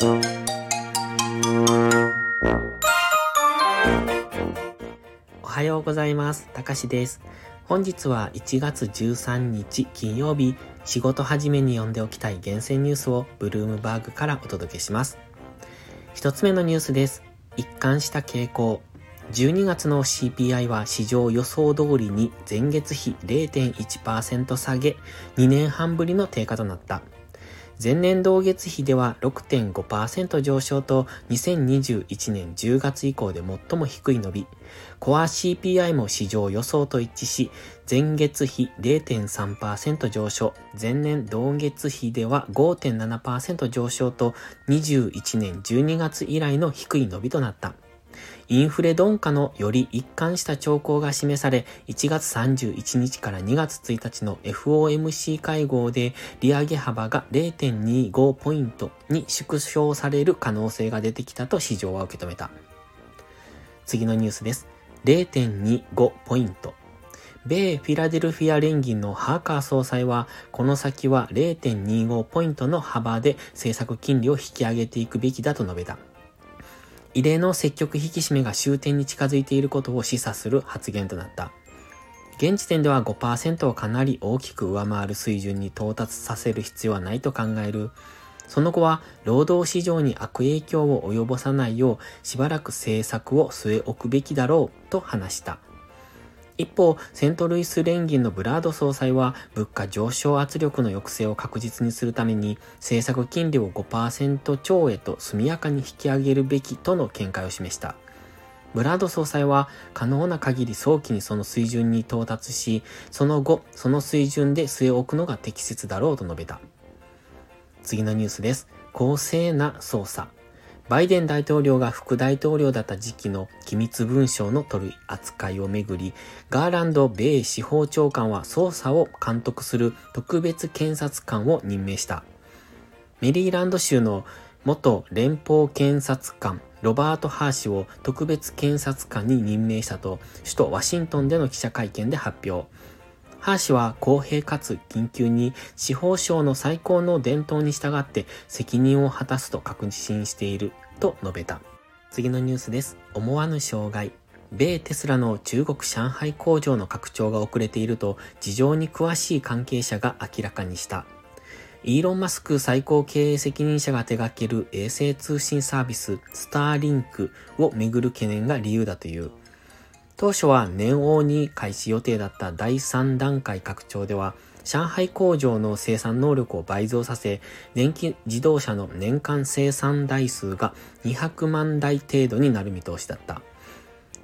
おはようございます。たかしです。本日は1月13日金曜日、仕事始めに読んでおきたい厳選ニュースをブルームバーグからお届けします。一つ目のニュースです。一貫した傾向。12月の CPI は市場予想通りに前月比0.1%下げ、2年半ぶりの低下となった。前年同月比では6.5%上昇と2021年10月以降で最も低い伸び。コア CPI も市場予想と一致し、前月比0.3%上昇、前年同月比では5.7%上昇と21年12月以来の低い伸びとなった。インフレ鈍化のより一貫した兆候が示され、1月31日から2月1日の FOMC 会合で利上げ幅が0.25ポイントに縮小される可能性が出てきたと市場は受け止めた。次のニュースです。0.25ポイント。米フィラデルフィア連銀のハーカー総裁は、この先は0.25ポイントの幅で政策金利を引き上げていくべきだと述べた。異例の積極引き締めが終点に近づいていることを示唆する発言となった。現時点では5%をかなり大きく上回る水準に到達させる必要はないと考える。その後は労働市場に悪影響を及ぼさないようしばらく政策を据え置くべきだろうと話した。一方、セントルイス連銀のブラード総裁は物価上昇圧力の抑制を確実にするために政策金利を5%超へと速やかに引き上げるべきとの見解を示した。ブラード総裁は可能な限り早期にその水準に到達し、その後、その水準で据え置くのが適切だろうと述べた。次のニュースです。公正な捜査。バイデン大統領が副大統領だった時期の機密文書の取り扱いをめぐり、ガーランド米司法長官は捜査を監督する特別検察官を任命した。メリーランド州の元連邦検察官ロバート・ハー氏を特別検察官に任命したと首都ワシントンでの記者会見で発表。ハー氏は公平かつ緊急に司法省の最高の伝統に従って責任を果たすと確信していると述べた。次のニュースです。思わぬ障害。米テスラの中国上海工場の拡張が遅れていると事情に詳しい関係者が明らかにした。イーロン・マスク最高経営責任者が手掛ける衛星通信サービススターリンクをめぐる懸念が理由だという。当初は年王に開始予定だった第3段階拡張では、上海工場の生産能力を倍増させ、電気自動車の年間生産台数が200万台程度になる見通しだった。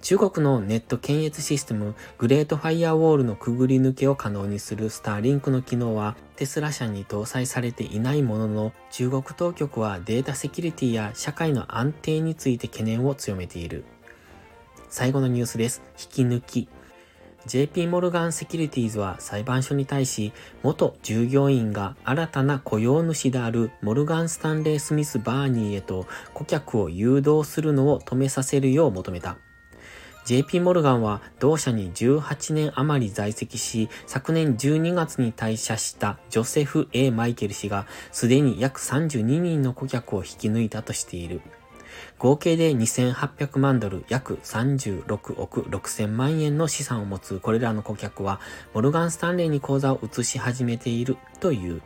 中国のネット検閲システムグレートファイアウォールのくぐり抜けを可能にするスターリンクの機能はテスラ社に搭載されていないものの中国当局はデータセキュリティや社会の安定について懸念を強めている。最後のニュースです。引き抜き。JP モルガンセキュリティーズは裁判所に対し、元従業員が新たな雇用主であるモルガン・スタンレー・スミス・バーニーへと顧客を誘導するのを止めさせるよう求めた。JP モルガンは同社に18年余り在籍し、昨年12月に退社したジョセフ・ A・ マイケル氏がすでに約32人の顧客を引き抜いたとしている。合計で2800万ドル約36億6000万円の資産を持つこれらの顧客は、モルガン・スタンレーに口座を移し始めているという。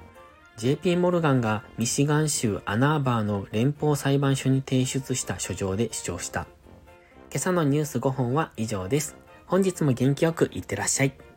JP モルガンがミシガン州アナーバーの連邦裁判所に提出した書状で主張した。今朝のニュース5本は以上です。本日も元気よくいってらっしゃい。